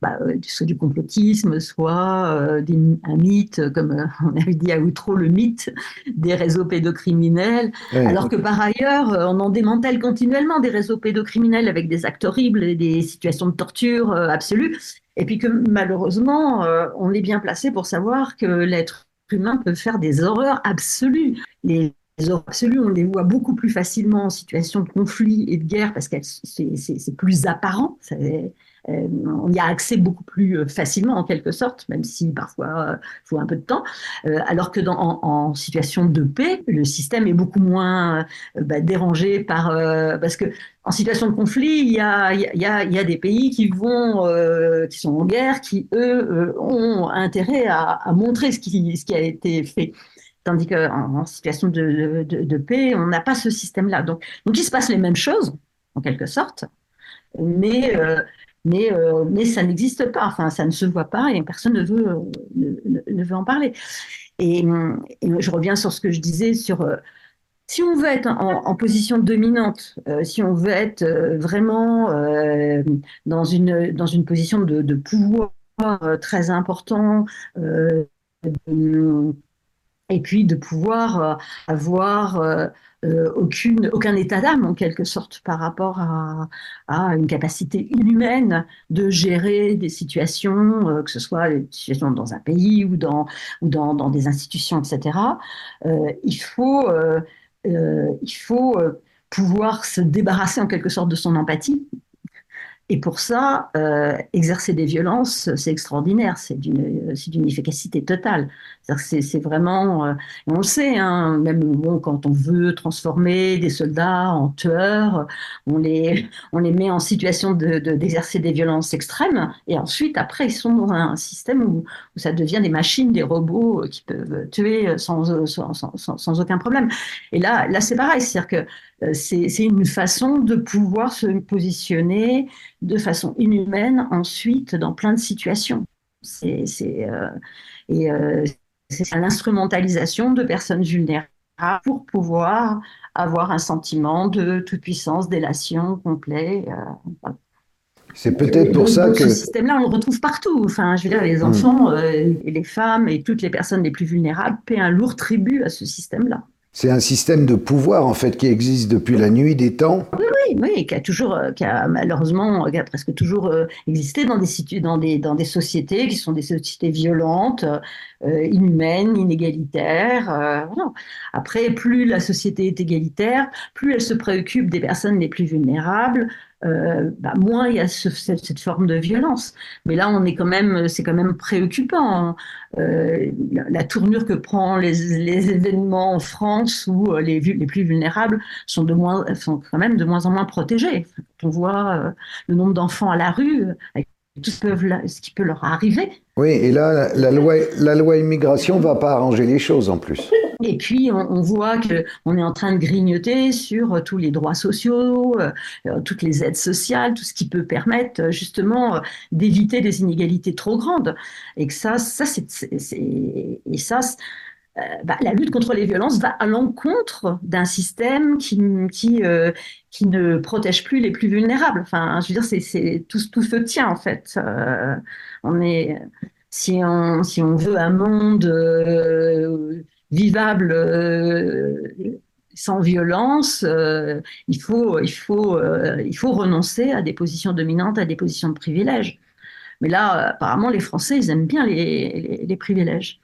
bah, euh, soit du complotisme, soit euh, un mythe, comme euh, [laughs] on avait dit à Outreau, le mythe des réseaux pédocriminels, alors que par ailleurs, on en démantèle continuellement des réseaux pédocriminels avec des actes horribles et des situations de torture absolue, et puis que malheureusement, on est bien placé pour savoir que l'être humain peut faire des horreurs absolues. Les les horreurs absolues, on les voit beaucoup plus facilement en situation de conflit et de guerre parce que c'est plus apparent. Euh, on y a accès beaucoup plus euh, facilement en quelque sorte, même si parfois il euh, faut un peu de temps. alors que dans, en, situation de paix, le système est beaucoup moins bah, dérangé par parce que en situation de conflit, il y a, y a, y a des pays qui vont, qui sont en guerre, qui eux ont intérêt à, montrer ce qui, ce qui a été fait. Tandis qu'en en situation de, de, de paix, on n'a pas ce système-là. Donc, donc, il se passe les mêmes choses, en quelque sorte, mais mais, euh, mais ça n'existe pas, enfin, ça ne se voit pas et personne ne veut, euh, ne, veut en parler. Et, je reviens sur ce que je disais sur euh, si on veut être en, position dominante, si on veut être vraiment dans, une, dans une position de, de pouvoir très important, et puis de pouvoir avoir euh, aucune, aucun état d'âme en quelque sorte par rapport à, une capacité inhumaine de gérer des situations, euh, que ce soit des situations dans un pays ou dans, ou dans, dans des institutions, etc. Euh, il faut, il faut pouvoir se débarrasser en quelque sorte de son empathie et pour ça, euh, exercer des violences, c'est extraordinaire, c'est d'une efficacité totale. C'est, vraiment, euh, on le sait, hein, même quand on veut transformer des soldats en tueurs, on les, on les met en situation de, d'exercer des violences extrêmes, et ensuite, après, ils sont dans un système où, ça devient des machines, des robots qui peuvent tuer sans, sans, sans, sans aucun problème. Et là, là c'est pareil, c'est-à-dire que euh, c'est une façon de pouvoir se positionner de façon inhumaine ensuite dans plein de situations. C'est euh, euh, c'est l'instrumentalisation de personnes vulnérables pour pouvoir avoir un sentiment de toute puissance, délation complet. C'est peut-être pour ça que. Ce système-là, on le retrouve partout. Enfin, je veux dire, les hmm. enfants, et les femmes et toutes les personnes les plus vulnérables paient un lourd tribut à ce système-là. C'est un système de pouvoir en fait qui existe depuis la nuit des temps. Oui, oui, oui qui a toujours, euh, qui a malheureusement, qui a presque toujours euh, existé dans des, sociétés qui sont des sociétés violentes, euh, inhumaines, inégalitaires. Après, plus la société est égalitaire, plus elle se préoccupe des personnes les plus vulnérables, euh, bah, moins il y a cette, forme de violence. Mais là, on est quand même, c'est quand même préoccupant. Euh, la, tournure que prend les, événements en France où euh, les, les plus vulnérables sont, de moins, sont quand même de moins en moins protégés. on voit le nombre d'enfants à la rue, avec tout ce, qui peut leur arriver. Oui, et là, la, loi, la loi immigration ne va pas arranger les choses en plus. [laughs] Et puis, on, voit qu'on est en train de grignoter sur tous les droits sociaux, euh, euh, toutes les aides sociales, tout ce qui peut permettre euh, justement d'éviter des inégalités trop grandes. Et que ça, ça c'est, et ça, bah, la lutte contre les violences va à l'encontre d'un système qui, qui, qui ne protège plus les plus vulnérables. Enfin, je veux dire, c'est, tout, tout se tient en fait. on est si on, si on veut un monde vivable sans violence, il, faut, il, faut, il faut renoncer à des positions dominantes, à des positions de privilège. Mais là, apparemment, les Français, ils aiment bien les, les, privilèges.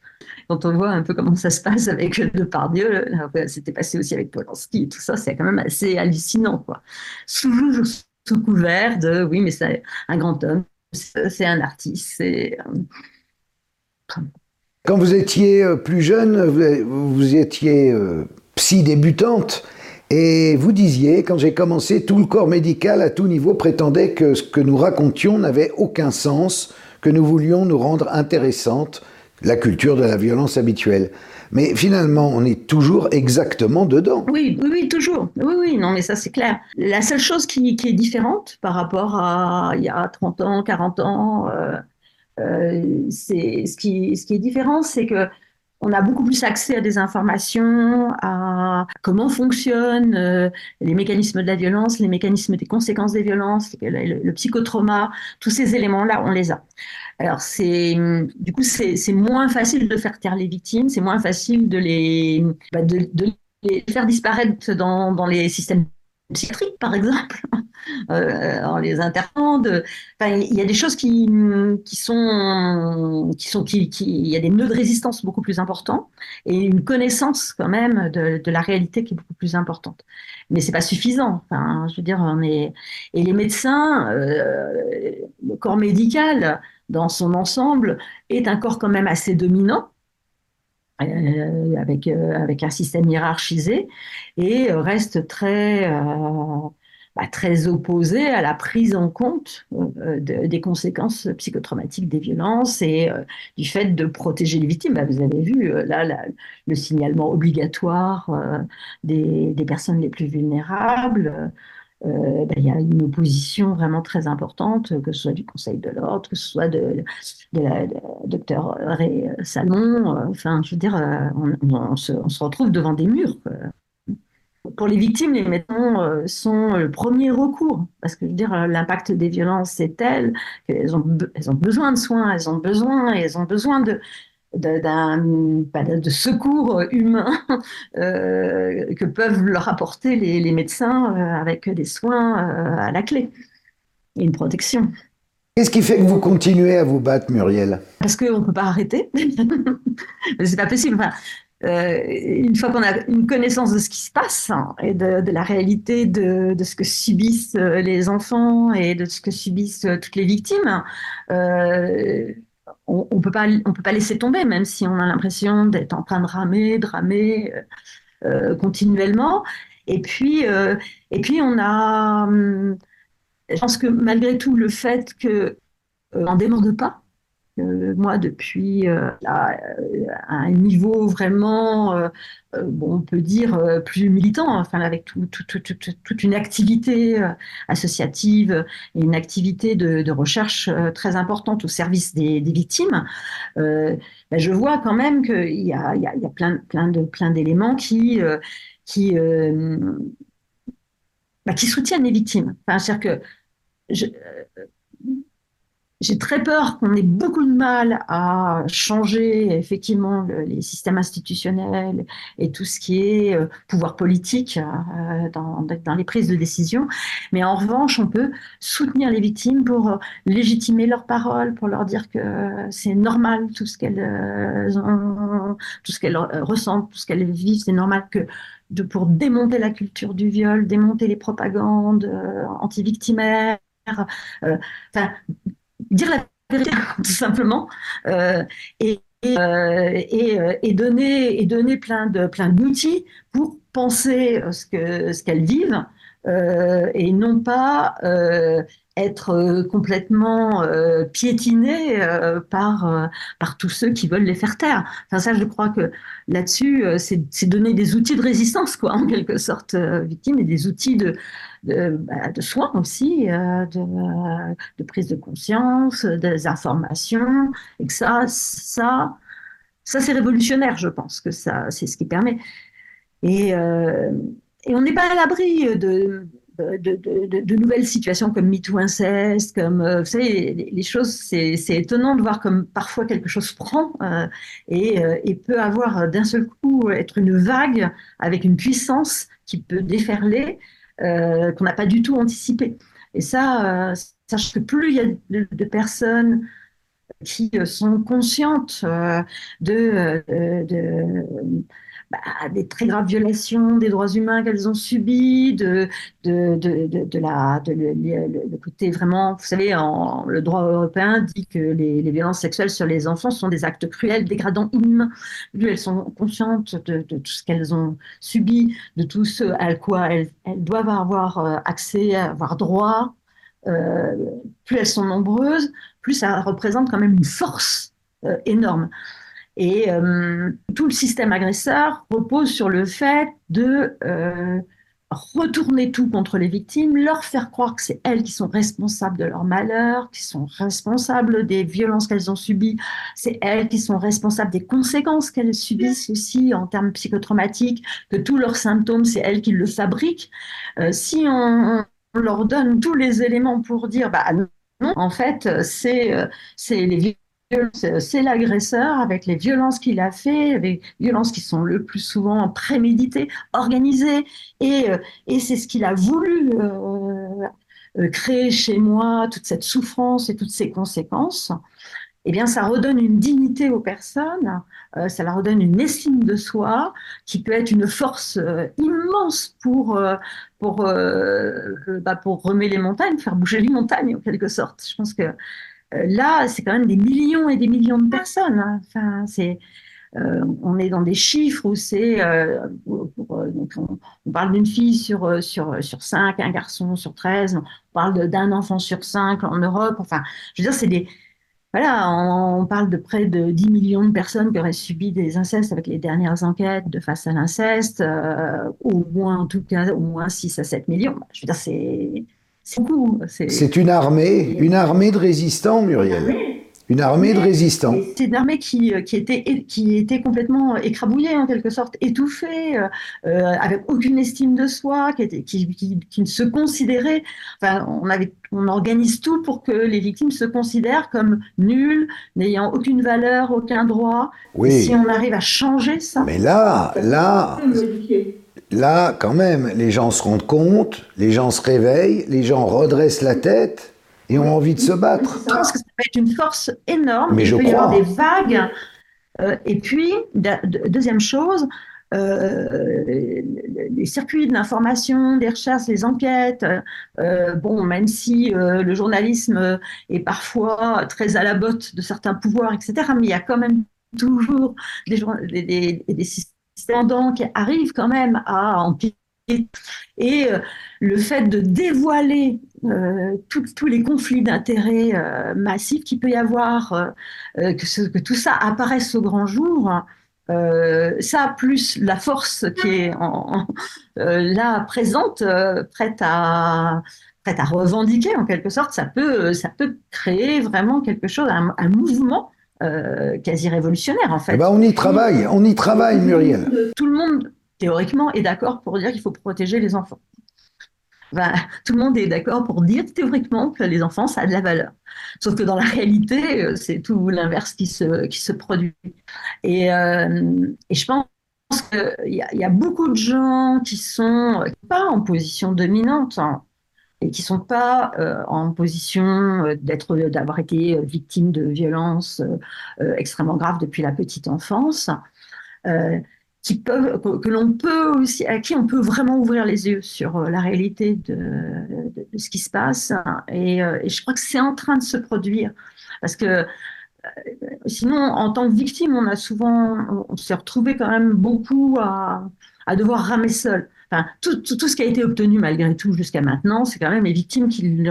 Quand on voit un peu comment ça se passe avec Depardieu, c'était passé aussi avec Polanski et tout ça, c'est quand même assez hallucinant. Quoi. Sous, sous couvert de oui, mais c'est un grand homme, c'est un artiste, c'est. Quand vous étiez euh, plus jeune, vous étiez euh, psy débutante. Et vous disiez, quand j'ai commencé, tout le corps médical à tout niveau prétendait que ce que nous racontions n'avait aucun sens, que nous voulions nous rendre intéressantes, la culture de la violence habituelle. Mais finalement, on est toujours exactement dedans. Oui, oui, oui toujours. Oui, oui, non, mais ça c'est clair. La seule chose qui, est différente par rapport à il y a 30 ans, 40 ans, euh, c'est ce qui, est différent, c'est que on a beaucoup plus accès à des informations, à comment fonctionnent euh, les mécanismes de la violence, les mécanismes des conséquences des violences, le, psychotrauma, tous ces éléments-là, on les a. Alors, c'est, du coup, c'est moins facile de faire taire les victimes, c'est moins facile de les, bah, faire disparaître dans les systèmes psychiatriques, par exemple, [laughs] euh, en les internant. Il y a des choses qui, qui sont, qui sont, qui, il y a des nœuds de résistance beaucoup plus importants et une connaissance quand même de, la réalité qui est beaucoup plus importante. Mais c'est pas suffisant. Je veux dire, on est et les médecins, euh, le corps médical dans son ensemble est un corps quand même assez dominant euh, avec, euh, avec un système hiérarchisé et euh, reste très, bah, très opposé à la prise en compte des conséquences psychotraumatiques des violences et du fait de protéger les victimes. Bah, vous avez vu là le signalement obligatoire des, personnes les plus vulnérables. Euh, ben, il y a une opposition vraiment très importante, que ce soit du Conseil de l'ordre, que ce soit de, de la docteur Ray Salmon. Euh, enfin, je veux dire, euh, on, se, on, se, retrouve devant des murs. Pour les victimes, les médecins sont le premier recours, parce que je veux dire, l'impact des violences est tel qu'elles ont, elles ont besoin de soins, elles ont besoin, elles ont besoin de, de secours humain euh, que peuvent leur apporter les, les médecins euh, avec des soins euh, à la clé et une protection. Qu'est-ce qui fait que vous continuez à vous battre, Muriel? Parce qu'on ne peut pas arrêter. c'est pas possible. Enfin, euh, une fois qu'on a une connaissance de ce qui se passe hein, et de, de, la réalité de, de, ce que subissent les enfants et de ce que subissent toutes les victimes, euh, on, peut pas, on peut pas laisser tomber, même si on a l'impression d'être en train de ramer, de ramer euh, euh, continuellement. Et puis, euh, et puis on a, hum, je pense que malgré tout, le fait qu'on ne demande pas, moi, depuis euh, un niveau vraiment, euh, euh, bon, on peut dire, plus militant, enfin, avec toute une activité associative et une activité de, recherche très importante au service des, victimes, ben, je vois quand même qu'il y a, il y a, plein, plein, de, plein d'éléments qui, qui, bah, qui soutiennent les victimes. Enfin, c'est-à-dire que j'ai très peur qu'on ait beaucoup de mal à changer effectivement les systèmes institutionnels et tout ce qui est euh, pouvoir politique euh, dans, les prises de décision. Mais en revanche, on peut soutenir les victimes pour euh, légitimer leurs paroles, pour leur dire que c'est normal tout ce qu'elles ont, tout ce qu'elles ressentent, tout ce qu'elles vivent. C'est normal que de, pour démonter la culture du viol, démonter les propagandes anti-victimaires, enfin dire la vérité, [laughs] tout simplement, euh, et, et, euh, euh, et, donner, et donner plein de plein d'outils pour penser ce que ce qu'elles vivent et non pas être complètement euh, piétinés par, par tous ceux qui veulent les faire taire. Enfin, ça, je crois que là-dessus, c'est donner des outils de résistance, quoi, en quelque sorte, victime, et des outils de, de, bah, soins aussi, euh, de, prise de conscience, des informations, et que ça, ça, ça c'est révolutionnaire, je pense que ça, c'est ce qui permet. Et, euh, et on n'est pas à l'abri de, de, nouvelles situations comme MeToo inceste, comme vous savez, les, choses, c'est étonnant de voir comme parfois quelque chose prend et, et, peut avoir d'un seul coup être une vague avec une puissance qui peut déferler qu'on n'a pas du tout anticipé. Et ça, sache que plus il y a de personnes qui euh, sont conscientes euh, de, euh, de bah, des très graves violations des droits humains qu'elles ont subies, de, de, de, de la, de le, côté vraiment, vous savez, en, le droit européen dit que les, les, violences sexuelles sur les enfants sont des actes cruels, dégradants, inhumains. Elles sont conscientes de, de tout ce qu'elles ont subi, de tout ce à quoi elles, elles doivent avoir accès, avoir droit. Euh, plus elles sont nombreuses, plus ça représente quand même une force euh, énorme. Et euh, tout le système agresseur repose sur le fait de euh, retourner tout contre les victimes, leur faire croire que c'est elles qui sont responsables de leur malheur, qui sont responsables des violences qu'elles ont subies, c'est elles qui sont responsables des conséquences qu'elles subissent aussi en termes psychotraumatiques, que tous leurs symptômes, c'est elles qui le fabriquent. si on, leur donne tous les éléments pour dire, bah en fait, c'est euh, les c'est l'agresseur avec les violences qu'il a fait, les violences qui sont le plus souvent préméditées, organisées, et, euh, c'est ce qu'il a voulu euh, créer chez moi, toute cette souffrance et toutes ces conséquences eh bien, ça redonne une dignité aux personnes, euh, ça leur redonne une estime de soi qui peut être une force euh, immense pour, euh, pour, bah, les montagnes, faire bouger les montagnes en quelque sorte. Je pense que là, c'est quand même des millions et des millions de personnes. Hein. Enfin, c'est, on est dans des chiffres où c'est, on, parle d'une fille sur, sur, sur 5, un garçon sur 13, on parle d'un enfant sur 5 en Europe. Enfin, je veux dire, c'est des voilà, on, parle de près de 10 millions de personnes qui auraient subi des incestes avec les dernières enquêtes de face à l'inceste, euh, au moins en tout cas au moins 6 à 7 millions. Je veux dire, c'est beaucoup. C'est une armée, une armée de résistants, Muriel. Une armée de résistants. C'est une armée qui, euh, qui, était, qui était complètement écrabouillée, en quelque sorte, étouffée, euh, euh, avec aucune estime de soi, qui, était, qui, qui, ne se considérait. Enfin, on, avait, on organise tout pour que les victimes se considèrent comme nulles, n'ayant aucune valeur, aucun droit. Oui. si on arrive à changer ça. Mais là, là. Là, quand même, les gens se rendent compte, les gens se réveillent, les gens redressent la tête et ont envie de se battre. Je pense que ça peut être une force énorme. Mais Il je peut crois. y avoir des vagues. Euh, et puis, deuxième chose, euh, les circuits de l'information, des recherches, les enquêtes. Euh, bon, même si le journalisme est parfois très à la botte de certains pouvoirs, etc., mais il y a quand même toujours des, des, des, des systèmes qui arrivent quand même à empirer et euh, le fait de dévoiler euh, tous les conflits d'intérêts euh, massifs qu'il peut y avoir, que, tout ça apparaisse au grand jour, ça plus la force qui est là présente, prête à prête à revendiquer en quelque sorte, ça peut, ça peut créer vraiment quelque chose, un, mouvement quasi révolutionnaire en fait. Eh ben on y travaille, on y travaille Muriel. Tout le monde théoriquement, est d'accord pour dire qu'il faut protéger les enfants. tout le monde est d'accord pour dire théoriquement que les enfants, ça a de la valeur. Sauf que dans la réalité, euh, c'est tout l'inverse qui se, qui se produit. Et, euh, et je pense qu'il y, y, a beaucoup de gens qui sont pas en position dominante hein, et qui sont pas euh, en position d'être, d'avoir été victimes de violences extrêmement graves depuis la petite enfance qui peuvent, que, l'on peut aussi, à qui on peut vraiment ouvrir les yeux sur euh, la réalité de, ce qui se passe. Et, euh, et, je crois que c'est en train de se produire. Parce que euh, sinon, en tant que victime, on a souvent, on s'est retrouvé quand même beaucoup à devoir ramer seul. Enfin, tout, tout, tout, ce qui a été obtenu malgré tout jusqu'à maintenant, c'est quand même les victimes qui, les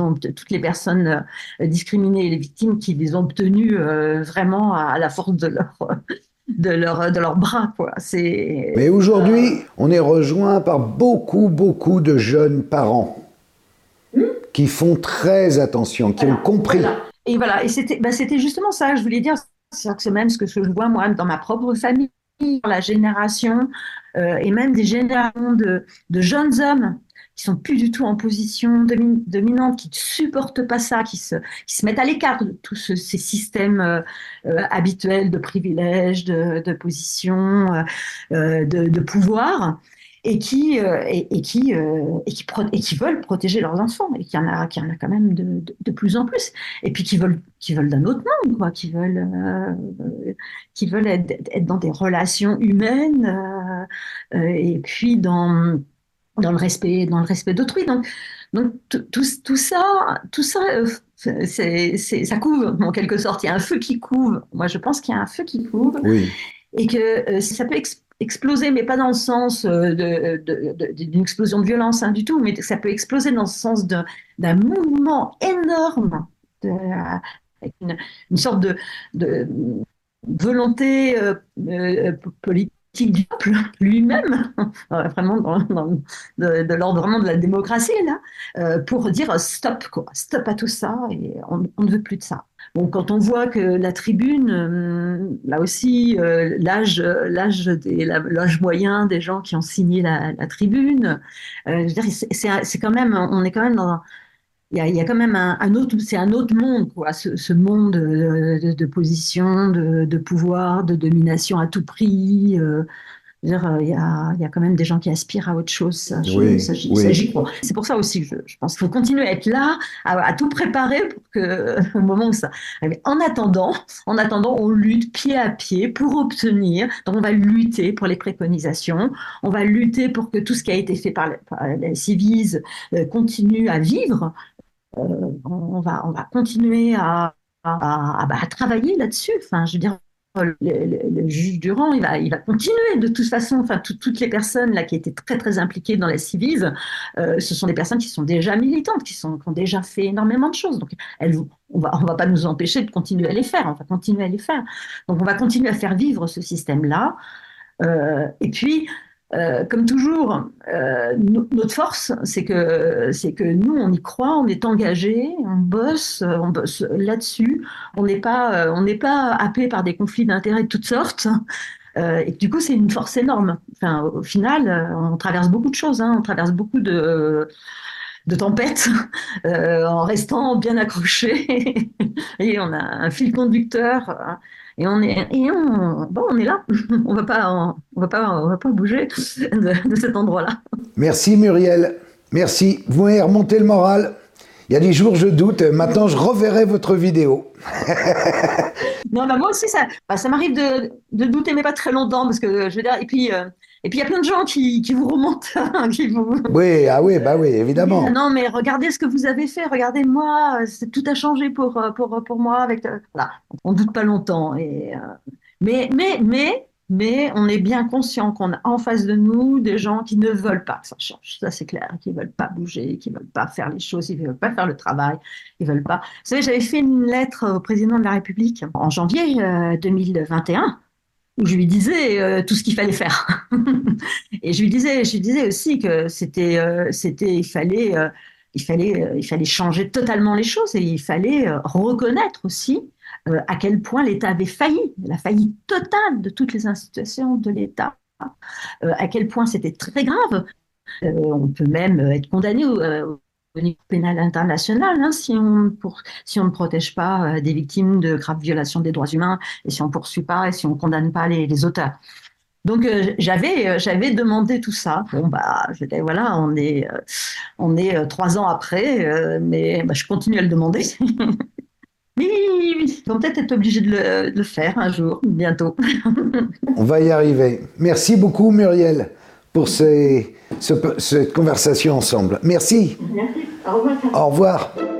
ont, toutes les personnes discriminées, les victimes qui les ont obtenues vraiment à, à la force de leur, [laughs] de leurs de leur bras. Quoi. C'est, Mais aujourd'hui, on est rejoint par beaucoup, beaucoup de jeunes parents hmm? qui font très attention, qui ont compris. Et voilà, et c'était, bah, c'était justement ça je voulais dire. C'est même ce que je vois moi dans ma propre famille, la génération, euh, et même des générations de, de jeunes hommes qui sont plus du tout en position dominante, qui ne supportent pas ça, qui se, qui se mettent à l'écart de tous ces systèmes euh, euh, habituels de privilèges, de, de position, de, de, pouvoir et qui, euh, et, qui, euh, et, qui et qui veulent protéger leurs enfants, et qu'il y en a, qu'il y en a quand même de, de, plus en plus, et puis qui veulent, qui veulent d'un autre monde, quoi, qui veulent, euh, qui veulent être, être, dans des relations humaines, et puis dans, dans le respect, dans le respect d'autrui. Donc, donc tout, tout, ça, tout ça, c'est, c'est, ça couve en quelque sorte. Il y a un feu qui couve. Moi, je pense qu'il y a un feu qui couve, oui. et que ça peut exploser, mais pas dans le sens euh, d'une explosion de violence hein, du tout, mais ça peut exploser dans le sens d'un mouvement énorme, avec une, sorte de, volonté euh, euh, politique du peuple lui-même, [laughs] vraiment de, l'ordre vraiment de la démocratie, là, pour dire stop, quoi, stop à tout ça, et on ne veut plus de ça. Bon, quand on voit que la tribune, euh, là aussi, euh, l'âge, l'âge, moyen des gens qui ont signé la, tribune, euh, c'est, quand même, on est quand même dans, il y a, quand même un, autre, c'est un autre monde, quoi, ce, monde de, position, de, pouvoir, de domination à tout prix. Euh, il y, a, y, a, quand même des gens qui aspirent à autre chose. Ça, oui, C'est pour ça aussi que je, pense qu'il faut continuer à être là, à, tout préparer pour que, [laughs] au moment où ça. En attendant, en attendant, on lutte pied à pied pour obtenir. Donc, on va lutter pour les préconisations. On va lutter pour que tout ce qui a été fait par, les Civis euh, continue à vivre. Euh, on, va, on va continuer à, à travailler là-dessus. Enfin, je veux dire, le, juge Durand, il va, il va continuer de toute façon. Enfin, toutes les personnes là qui étaient très très impliquées dans la civise, euh, ce sont des personnes qui sont déjà militantes, qui, sont, qui ont déjà fait énormément de choses. Donc, elles, on va, on va pas nous empêcher de continuer à les faire. On va continuer à les faire. Donc, on va continuer à faire vivre ce système-là. Euh, et puis, euh, comme toujours, euh, notre force, c'est que, c'est que nous, on y croit, on est engagé, on bosse, on bosse là-dessus. On n'est pas, on n'est pas happé par des conflits d'intérêts de toutes sortes. Euh, et du coup, c'est une force énorme. Enfin, au final, on traverse beaucoup de choses, hein, on traverse beaucoup de, de tempêtes [laughs] en restant bien accroché. [laughs] et on a un fil conducteur et on est, et on, bon, on est là. [laughs] On va pas, on, va pas, on va pas bouger de, cet endroit-là. Merci Muriel. Merci. Vous m'avez remonté le moral. Il y a des jours, je doute. Maintenant, je reverrai votre vidéo. [laughs] non, bah moi aussi, ça, bah, ça m'arrive de, de, douter, mais pas très longtemps, parce que je veux dire, et puis, euh, et puis il y a plein de gens qui, qui vous remontent. [laughs] qui vous... Oui, ah oui, bah oui, évidemment. Non, mais regardez ce que vous avez fait, regardez moi, tout a changé pour, euh, pour, pour moi. Avec, euh, voilà. On doute pas longtemps. Et, euh, mais, mais, mais, mais on est bien conscient qu'on a en face de nous des gens qui ne veulent pas que ça change. Ça, c'est clair, qui ne veulent pas bouger, qui ne veulent pas faire les choses, ils ne veulent pas faire le travail, ils veulent pas. Vous savez, j'avais fait une lettre au président de la République en janvier 2021 où je lui disais euh, tout ce qu'il fallait faire. [laughs] et je lui disais, je lui disais aussi que c'était, euh, il fallait, euh, il fallait, il fallait changer totalement les choses et il fallait reconnaître aussi à quel point l'État avait failli, la faillite totale de toutes les institutions de l'État, à quel point c'était très grave. on peut même être condamné au niveau pénal international, hein, si, on ne protège pas euh, des victimes de graves violations des droits humains et si on ne poursuit pas et si on ne condamne pas les, auteurs. Donc euh, j'avais euh, demandé tout ça. Bon bah voilà on est on est trois ans après, mais bah, je continue à le demander. [laughs] Mais oui, ils vont peut-être être obligés de le, de le, faire un jour, bientôt. [laughs] on va y arriver. Merci beaucoup Muriel pour ces, ce, cette conversation ensemble. Merci. Merci. Au revoir. Au revoir.